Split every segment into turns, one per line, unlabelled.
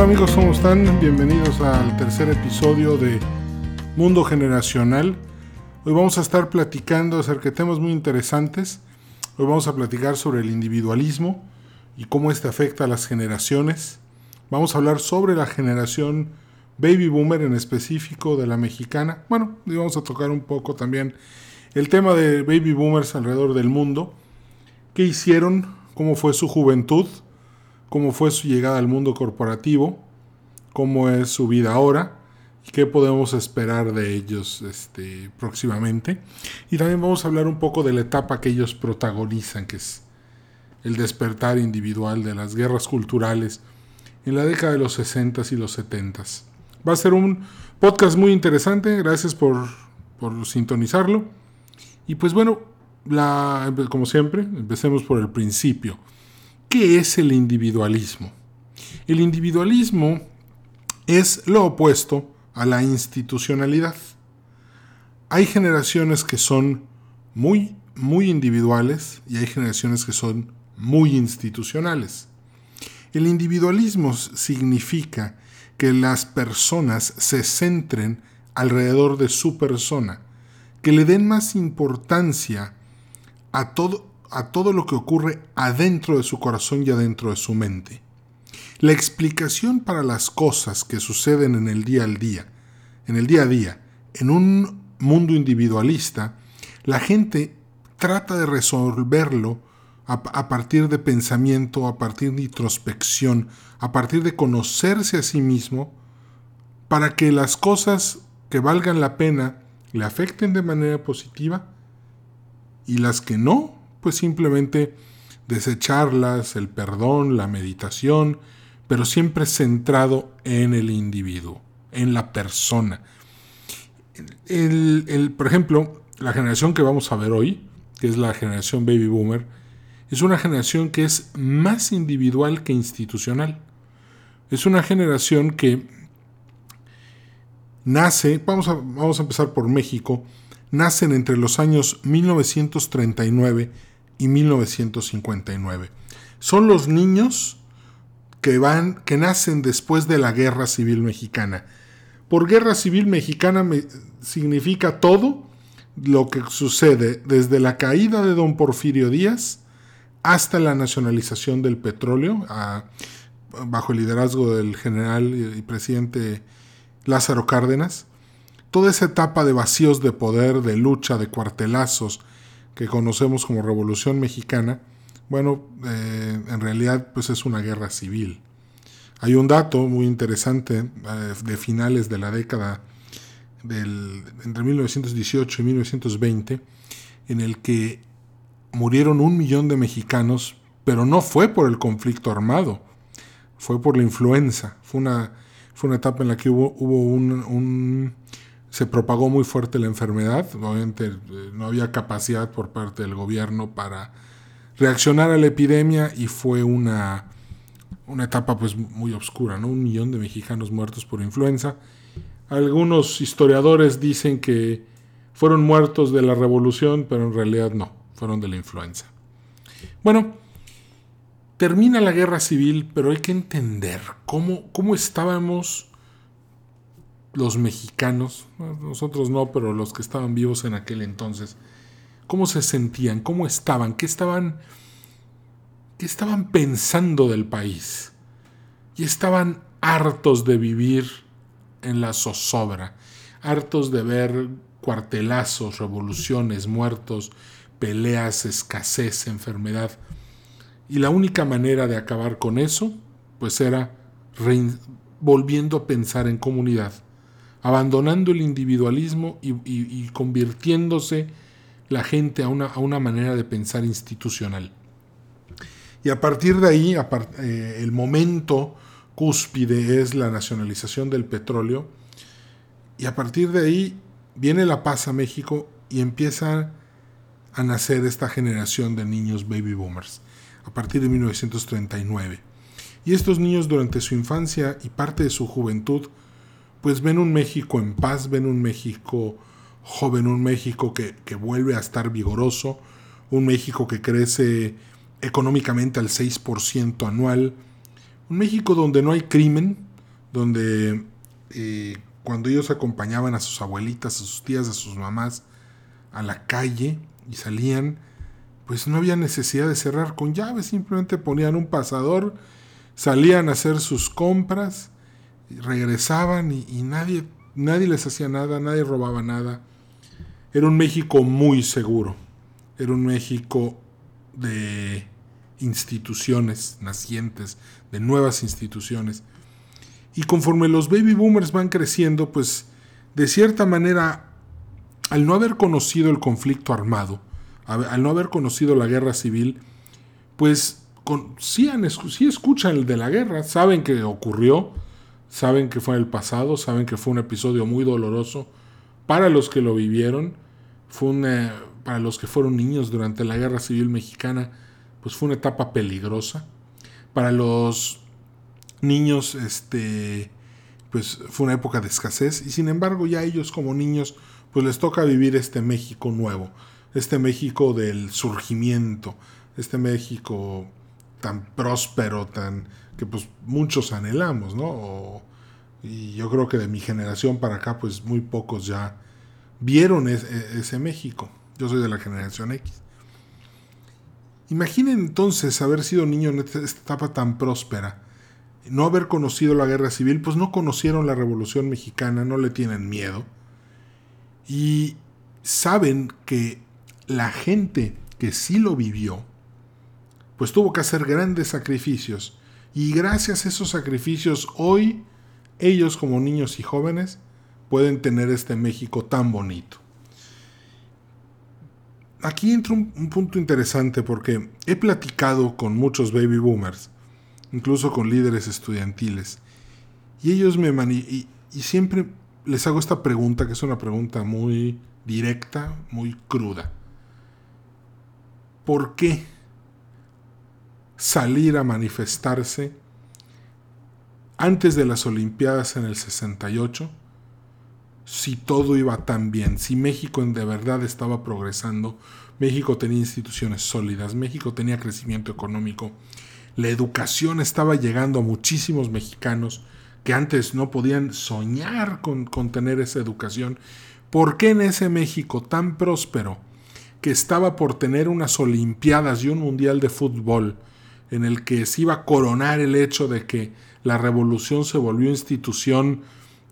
Hola amigos, ¿cómo están? Bienvenidos al tercer episodio de Mundo Generacional. Hoy vamos a estar platicando acerca de temas muy interesantes. Hoy vamos a platicar sobre el individualismo y cómo este afecta a las generaciones. Vamos a hablar sobre la generación baby boomer en específico de la mexicana. Bueno, y vamos a tocar un poco también el tema de baby boomers alrededor del mundo. ¿Qué hicieron? ¿Cómo fue su juventud? ¿Cómo fue su llegada al mundo corporativo? ¿Cómo es su vida ahora? qué podemos esperar de ellos este, próximamente. Y también vamos a hablar un poco de la etapa que ellos protagonizan, que es el despertar individual de las guerras culturales en la década de los 60 y los 70. Va a ser un podcast muy interesante, gracias por, por sintonizarlo. Y pues bueno, la, como siempre, empecemos por el principio. ¿Qué es el individualismo? El individualismo es lo opuesto a la institucionalidad. Hay generaciones que son muy, muy individuales y hay generaciones que son muy institucionales. El individualismo significa que las personas se centren alrededor de su persona, que le den más importancia a todo, a todo lo que ocurre adentro de su corazón y adentro de su mente. La explicación para las cosas que suceden en el día al día, en el día a día, en un mundo individualista, la gente trata de resolverlo a, partir de pensamiento, a partir de introspección, a partir de conocerse a sí mismo, para que las cosas que valgan la pena le afecten de manera positiva y las que no, pues simplemente desecharlas, el perdón, la meditación, pero siempre centrado en el individuo, en la persona. El, por ejemplo, la generación que vamos a ver hoy, que es la generación baby boomer, es una generación que es más individual que institucional. Es una generación que nace, vamos a, vamos a empezar por México, nacen entre los años 1939 y 1959. Son los niños que van, que nacen después de la Guerra Civil Mexicana. Por Guerra Civil Mexicana significa todo lo que sucede desde la caída de don Porfirio Díaz hasta la nacionalización del petróleo, bajo el liderazgo del general y presidente Lázaro Cárdenas. Toda esa etapa de vacíos de poder, de lucha, de cuartelazos que conocemos como Revolución Mexicana, bueno, eh, en realidad pues es una guerra civil. Hay un dato muy interesante eh, de finales de la década del, entre 1918 y 1920, en el que murieron un millón de mexicanos, pero no fue por el conflicto armado, fue por la influenza. Fue una, fue una etapa en la que hubo, hubo un, se propagó muy fuerte la enfermedad, obviamente eh, no había capacidad por parte del gobierno para reaccionar a la epidemia y fue una, una etapa pues muy oscura, ¿no? Un millón de mexicanos muertos por influenza. Algunos historiadores dicen que fueron muertos de la revolución, pero en realidad no, fueron de la influenza. Bueno, termina la guerra civil, pero hay que entender cómo, cómo estábamos los mexicanos, nosotros no, pero los que estaban vivos en aquel entonces, cómo se sentían, cómo estaban, qué estaban, qué estaban pensando del país. Y estaban hartos de vivir en la zozobra, hartos de ver cuartelazos, revoluciones, muertos, peleas, escasez, enfermedad. Y la única manera de acabar con eso, pues era volviendo a pensar en comunidad, abandonando el individualismo y, convirtiéndose la gente a una, a una manera de pensar institucional. Y a partir de ahí, eh, el momento cúspide es la nacionalización del petróleo. Y a partir de ahí viene la paz a México y empieza a nacer esta generación de niños baby boomers, a partir de 1939. Y estos niños durante su infancia y parte de su juventud, pues ven un México en paz, ven un México joven, un México que, vuelve a estar vigoroso, un México que crece económicamente al 6% anual, un México donde no hay crimen, donde eh, cuando ellos acompañaban a sus abuelitas, a sus tías, a sus mamás a la calle y salían, pues no había necesidad de cerrar con llave, simplemente ponían un pasador, salían a hacer sus compras, regresaban y, nadie, nadie les hacía nada, nadie robaba nada. Era un México muy seguro, era un México de instituciones nacientes, de nuevas instituciones. Y conforme los baby boomers van creciendo, pues de cierta manera, al no haber conocido el conflicto armado, al no haber conocido la guerra civil, pues con, sí escuchan el de la guerra, saben que ocurrió, saben que fue en el pasado, saben que fue un episodio muy doloroso para los que lo vivieron, fue una, para los que fueron niños durante la guerra civil mexicana, pues fue una etapa peligrosa. Para los niños, este, pues fue una época de escasez y sin embargo ya ellos como niños, pues les toca vivir este México nuevo, este México del surgimiento, este México tan próspero, tan que pues muchos anhelamos, ¿no? y yo creo que de mi generación para acá, pues muy pocos ya vieron ese México. Yo soy de la generación X. Imaginen entonces haber sido niño en esta etapa tan próspera, no haber conocido la guerra civil, pues no conocieron la revolución mexicana, no le tienen miedo. Y saben que la gente que sí lo vivió, pues tuvo que hacer grandes sacrificios. Y gracias a esos sacrificios, hoy ellos como niños y jóvenes pueden tener este México tan bonito aquí entra un, punto interesante porque he platicado con muchos baby boomers, incluso con líderes estudiantiles, y ellos me y, y siempre les hago esta pregunta, que es una pregunta muy directa, muy cruda. ¿Por qué salir a manifestarse antes de las Olimpiadas en el 68 si todo iba tan bien, si México de verdad estaba progresando, México tenía instituciones sólidas, México tenía crecimiento económico, la educación estaba llegando a muchísimos mexicanos que antes no podían soñar con, con tener esa educación. ¿Por qué en ese México tan próspero, que estaba por tener unas Olimpiadas y un Mundial de Fútbol, en el que se iba a coronar el hecho de que la revolución se volvió institución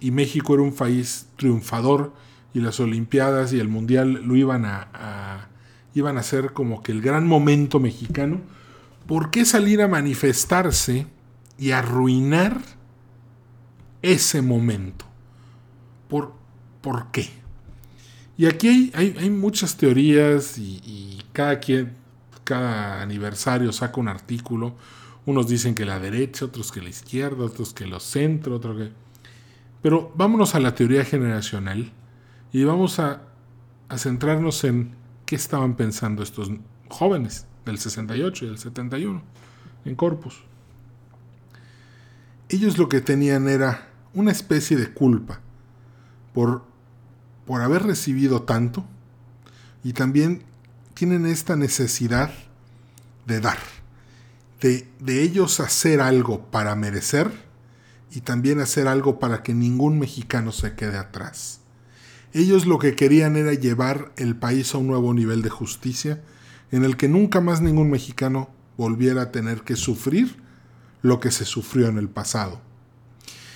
y México era un país triunfador y las Olimpiadas y el Mundial lo iban a, iban a ser como que el gran momento mexicano, ¿por qué salir a manifestarse y arruinar ese momento? ¿Por, ¿por qué? Y aquí hay, hay, muchas teorías y, y, cada quien, cada aniversario saca un artículo. Unos dicen que la derecha, otros que la izquierda, otros que los centro, otros que... Pero vámonos a la teoría generacional y vamos a, centrarnos en qué estaban pensando estos jóvenes del 68 y del 71 en Corpus. Ellos lo que tenían era una especie de culpa por, por haber recibido tanto y también tienen esta necesidad de dar, de, de ellos hacer algo para merecer y también hacer algo para que ningún mexicano se quede atrás. Ellos lo que querían era llevar el país a un nuevo nivel de justicia en el que nunca más ningún mexicano volviera a tener que sufrir lo que se sufrió en el pasado.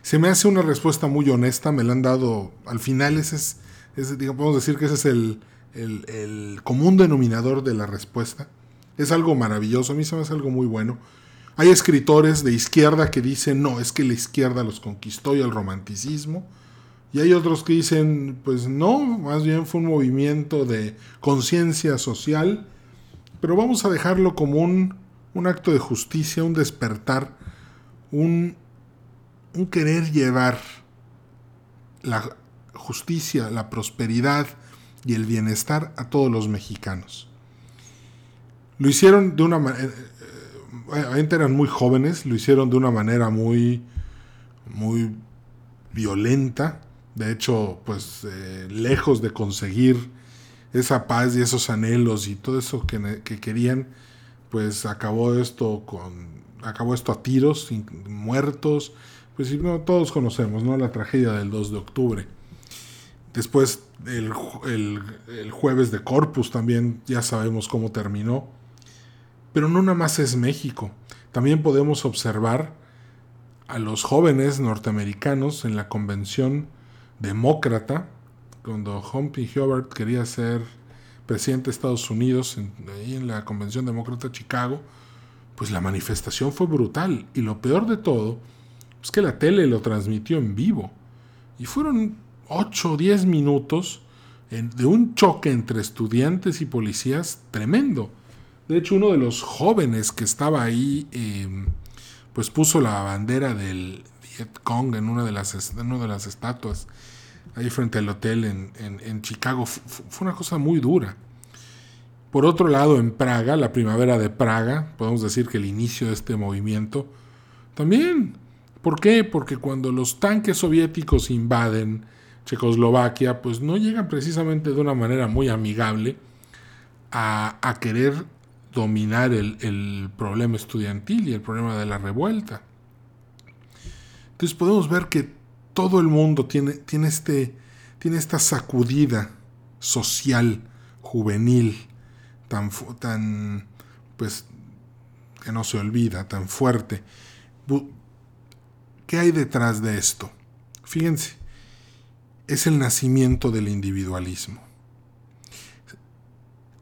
Se me hace una respuesta muy honesta, me la han dado, al final ese es, podemos decir que ese es el, el, común denominador de la respuesta. Es algo maravilloso, a mí se me hace algo muy bueno hay escritores de izquierda que dicen, no, es que la izquierda los conquistó y el romanticismo. Y hay otros que dicen, pues no, más bien fue un movimiento de conciencia social. Pero vamos a dejarlo como un, un acto de justicia, un despertar, un, un querer llevar la justicia, la prosperidad y el bienestar a todos los mexicanos. Lo hicieron de una manera obviamente eran muy jóvenes, lo hicieron de una manera muy, muy violenta. De hecho, pues eh, lejos de conseguir esa paz y esos anhelos y todo eso que, querían, pues acabó esto con acabó esto a tiros, muertos, pues no, todos conocemos, ¿no? La tragedia del 2 de octubre. Después el, el, jueves de Corpus también ya sabemos cómo terminó. Pero no nada más es México. También podemos observar a los jóvenes norteamericanos en la convención demócrata, cuando Humphrey Hubbard quería ser presidente de Estados Unidos, en, ahí en la convención demócrata de Chicago, pues la manifestación fue brutal. Y lo peor de todo es que la tele lo transmitió en vivo. Y fueron 8 o 10 minutos de un choque entre estudiantes y policías tremendo. De hecho, uno de los jóvenes que estaba ahí, em, pues puso la bandera del Viet Cong en una de las, una de las estatuas, ahí frente al hotel en, Chicago. fue una cosa muy dura. Por otro lado, en Praga, la primavera de Praga, podemos decir que el inicio de este movimiento, también. ¿Por qué? Porque cuando los tanques soviéticos invaden Checoslovaquia, pues no llegan precisamente de una manera muy amigable a, querer dominar el, problema estudiantil y el problema de la revuelta. Entonces podemos ver que todo el mundo tiene, tiene, este, tiene esta sacudida social, juvenil, tan, tan, pues, que no se olvida, tan fuerte. ¿Qué hay detrás de esto? Fíjense, es el nacimiento del individualismo.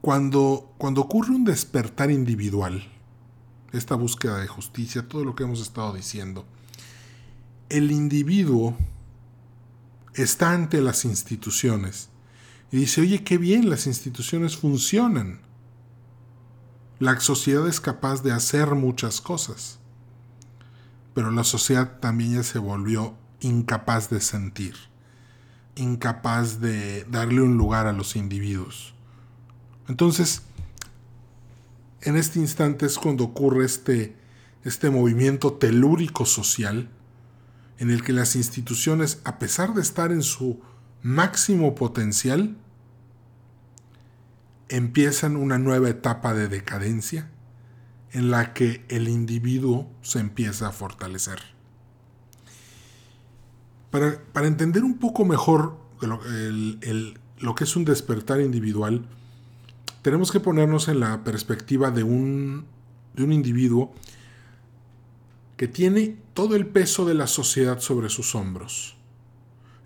Cuando, cuando ocurre un despertar individual, esta búsqueda de justicia, todo lo que hemos estado diciendo, el individuo está ante las instituciones y dice, oye, qué bien, las instituciones funcionan. La sociedad es capaz de hacer muchas cosas, pero la sociedad también ya se volvió incapaz de sentir incapaz de darle un lugar a los individuos. Entonces, en este instante es cuando ocurre este, este movimiento telúrico social en el que las instituciones, a pesar de estar en su máximo potencial, empiezan una nueva etapa de decadencia en la que el individuo se empieza a fortalecer. Para, entender un poco mejor lo, que es un despertar individual, tenemos que ponernos en la perspectiva de un, de un individuo que tiene todo el peso de la sociedad sobre sus hombros.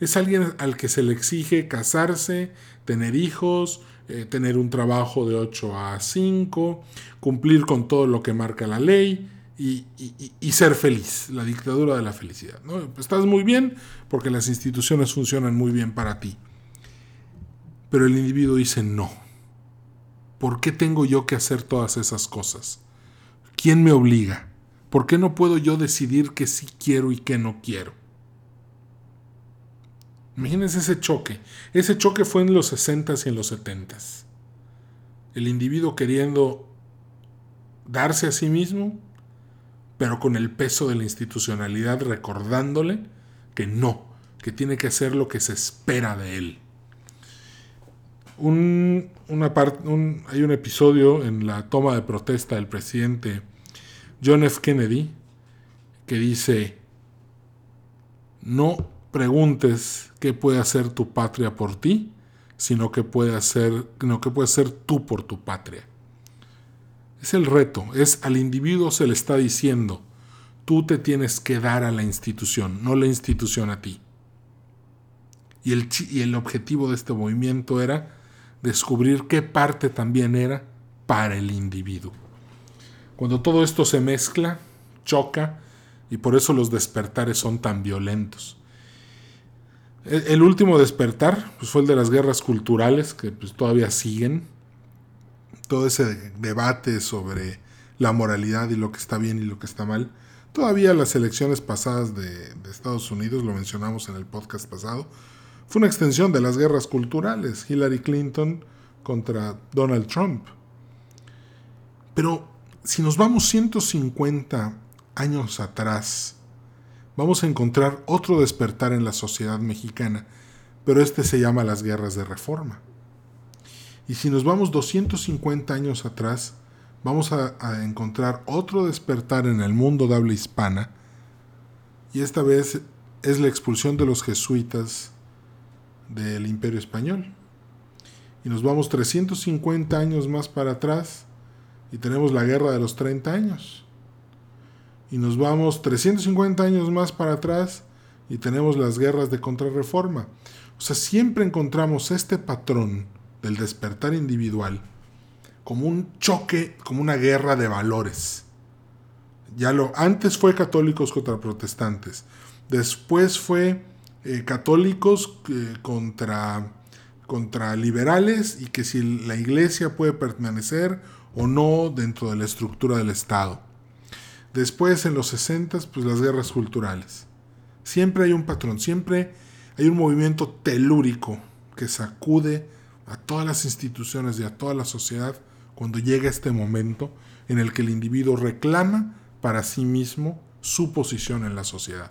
Es alguien al que se le exige casarse, tener hijos, eh, tener un trabajo de 8 a 5, cumplir con todo lo que marca la ley, y, ser feliz, la dictadura de la felicidad. ¿no? Estás muy bien porque las instituciones funcionan muy bien para ti. Pero el individuo dice no. ¿Por qué tengo yo que hacer todas esas cosas? ¿Quién me obliga? ¿Por qué no puedo yo decidir qué sí quiero y qué no quiero? Imagínense ese choque. Ese choque fue en los 60s y en los 70s. El individuo queriendo darse a sí mismo pero con el peso de la institucionalidad recordándole que no, que tiene que hacer lo que se espera de él. Un, una hay un episodio en la toma de protesta del presidente John F. Kennedy que dice, no preguntes qué puede hacer tu patria por ti, sino que puede hacer, que puede hacer tú por tu patria. Es el reto, es al individuo se le está diciendo, tú te tienes que dar a la institución, no la institución a ti. Y el, y el objetivo de este movimiento era descubrir qué parte también era para el individuo. Cuando todo esto se mezcla, choca, y por eso los despertares son tan violentos. El último despertar pues, fue el de las guerras culturales, que pues, todavía siguen, todo ese debate sobre la moralidad y lo que está bien y lo que está mal. Todavía las elecciones pasadas de, Estados Unidos, lo mencionamos en el podcast pasado, fue una extensión de las guerras culturales, Hillary Clinton contra Donald Trump. Pero si nos vamos 150 años atrás, vamos a encontrar otro despertar en la sociedad mexicana, pero este se llama las guerras de reforma. Y si nos vamos 250 años atrás, vamos a, encontrar otro despertar en el mundo de habla hispana, y esta vez es la expulsión de los jesuitas del imperio español. Y nos vamos 350 años más para atrás y tenemos la guerra de los 30 años. Y nos vamos 350 años más para atrás y tenemos las guerras de contrarreforma. O sea, siempre encontramos este patrón del despertar individual como un choque, como una guerra de valores. Ya lo antes fue católicos contra protestantes, después fue eh, católicos eh, contra contra liberales y que si la iglesia puede permanecer o no dentro de la estructura del Estado. Después, en los 60, pues las guerras culturales. Siempre hay un patrón, siempre hay un movimiento telúrico que sacude a todas las instituciones y a toda la sociedad cuando llega este momento en el que el individuo reclama para sí mismo su posición en la sociedad.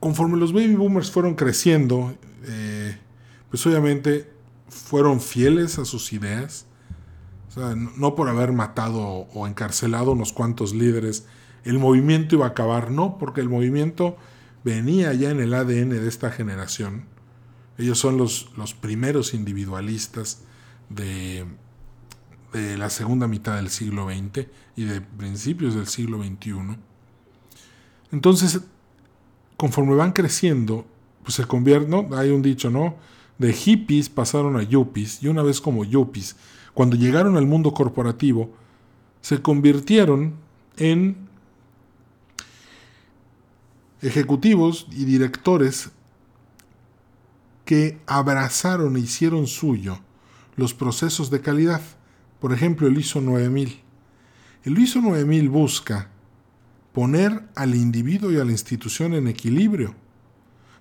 Conforme los baby boomers fueron creciendo, eh, pues obviamente fueron fieles a sus ideas, no por haber matado o encarcelado unos cuantos líderes, el movimiento iba a acabar, no, porque el movimiento venía ya en el ADN de esta generación. Ellos son los, los primeros individualistas de, de la segunda mitad del siglo XX y de principios del siglo XXI. Entonces, conforme van creciendo, pues se convierte, ¿no? Hay un dicho, ¿no? De hippies pasaron a yuppies y una vez como yuppies, cuando llegaron al mundo corporativo, se convirtieron en ejecutivos y directores que abrazaron e hicieron suyo los procesos de calidad. Por ejemplo, el ISO 9000. El ISO 9000 busca poner al individuo y a la institución en equilibrio,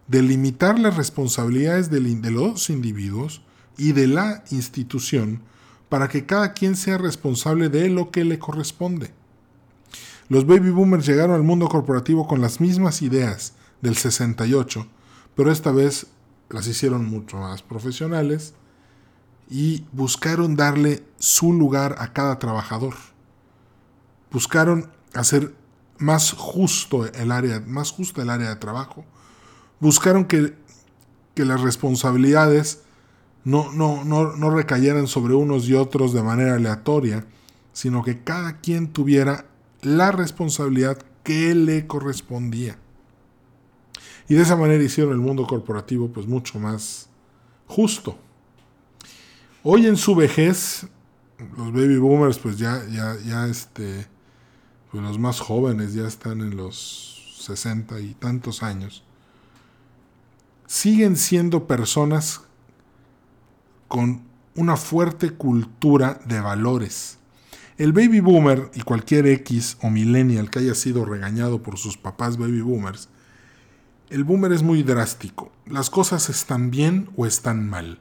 delimitar las responsabilidades de los individuos y de la institución para que cada quien sea responsable de lo que le corresponde. Los baby boomers llegaron al mundo corporativo con las mismas ideas del 68, pero esta vez las hicieron mucho más profesionales y buscaron darle su lugar a cada trabajador. Buscaron hacer más justo el área, más el área de trabajo. Buscaron que, que las responsabilidades no, no, no, no recayeran sobre unos y otros de manera aleatoria, sino que cada quien tuviera la responsabilidad que le correspondía. Y de esa manera hicieron el mundo corporativo pues mucho más justo. Hoy en su vejez, los baby boomers pues ya, ya, ya este, pues los más jóvenes ya están en los sesenta y tantos años, siguen siendo personas con una fuerte cultura de valores. El baby boomer y cualquier X o millennial que haya sido regañado por sus papás baby boomers, el boomer es muy drástico. Las cosas están bien o están mal.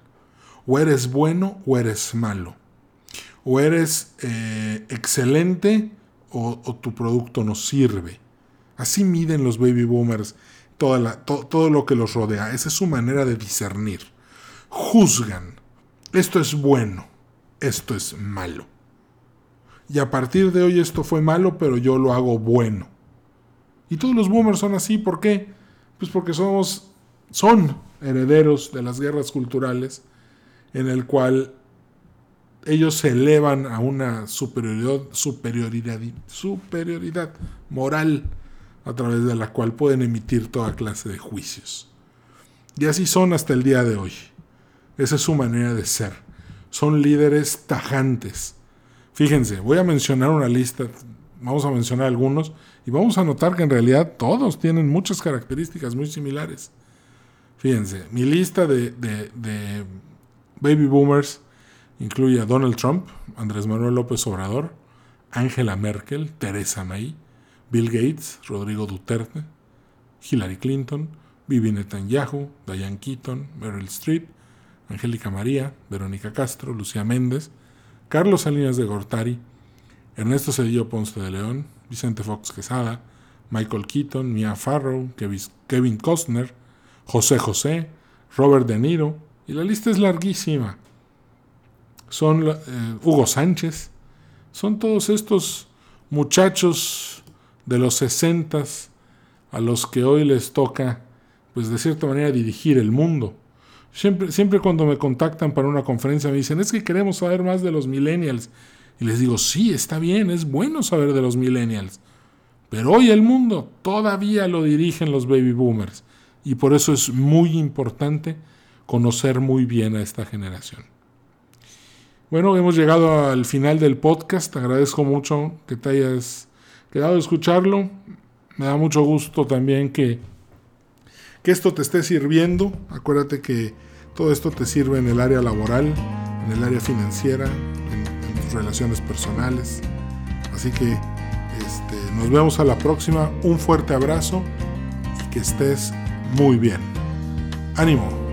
O eres bueno o eres malo. O eres eh, excelente o, tu producto no sirve. Así miden los baby boomers todo lo que los rodea. Esa es su manera de discernir. Juzgan. Esto es bueno. Esto es malo y a partir de hoy esto fue malo, pero yo lo hago bueno. Y todos los boomers son así, ¿por qué? Pues porque somos, son herederos de las guerras culturales, en el cual ellos se elevan a una superioridad, superioridad, superioridad moral a través de la cual pueden emitir toda clase de juicios. Y así son hasta el día de hoy. Esa es su manera de ser. Son líderes tajantes, Fíjense, voy a mencionar una lista, vamos a mencionar algunos, y vamos a notar que en realidad todos tienen muchas características muy similares. Fíjense, mi lista de, baby boomers incluye a Donald Trump, Andrés Manuel López Obrador, Angela Merkel, Teresa May, Bill Gates, Rodrigo Duterte, Hillary Clinton, Vivi Netanyahu, Diane Keaton, Meryl Streep, Angélica María, Verónica Castro, Lucía Méndez, Carlos Salinas de Gortari, Ernesto Cedillo Ponce de León, Vicente Fox Quesada, Michael Keaton, Mia Farrow, Kevin Costner, José José, Robert De Niro, y la lista es larguísima. Son eh, Hugo Sánchez, son todos estos muchachos de los 60 a los que hoy les toca, pues de cierta manera, dirigir el mundo. Siempre, siempre cuando me contactan para una conferencia me dicen, es que queremos saber más de los millennials. Y les digo, sí, está bien, es bueno saber de los millennials. Pero hoy el mundo todavía lo dirigen los baby boomers. Y por eso es muy importante conocer muy bien a esta generación. Bueno, hemos llegado al final del podcast. Te agradezco mucho que te hayas quedado a escucharlo. Me da mucho gusto también que, que esto te esté sirviendo. Acuérdate que todo esto te sirve en el área laboral, en el área financiera, relaciones personales. Así que este, nos vemos a la próxima. Un fuerte abrazo y que estés muy bien. Ánimo.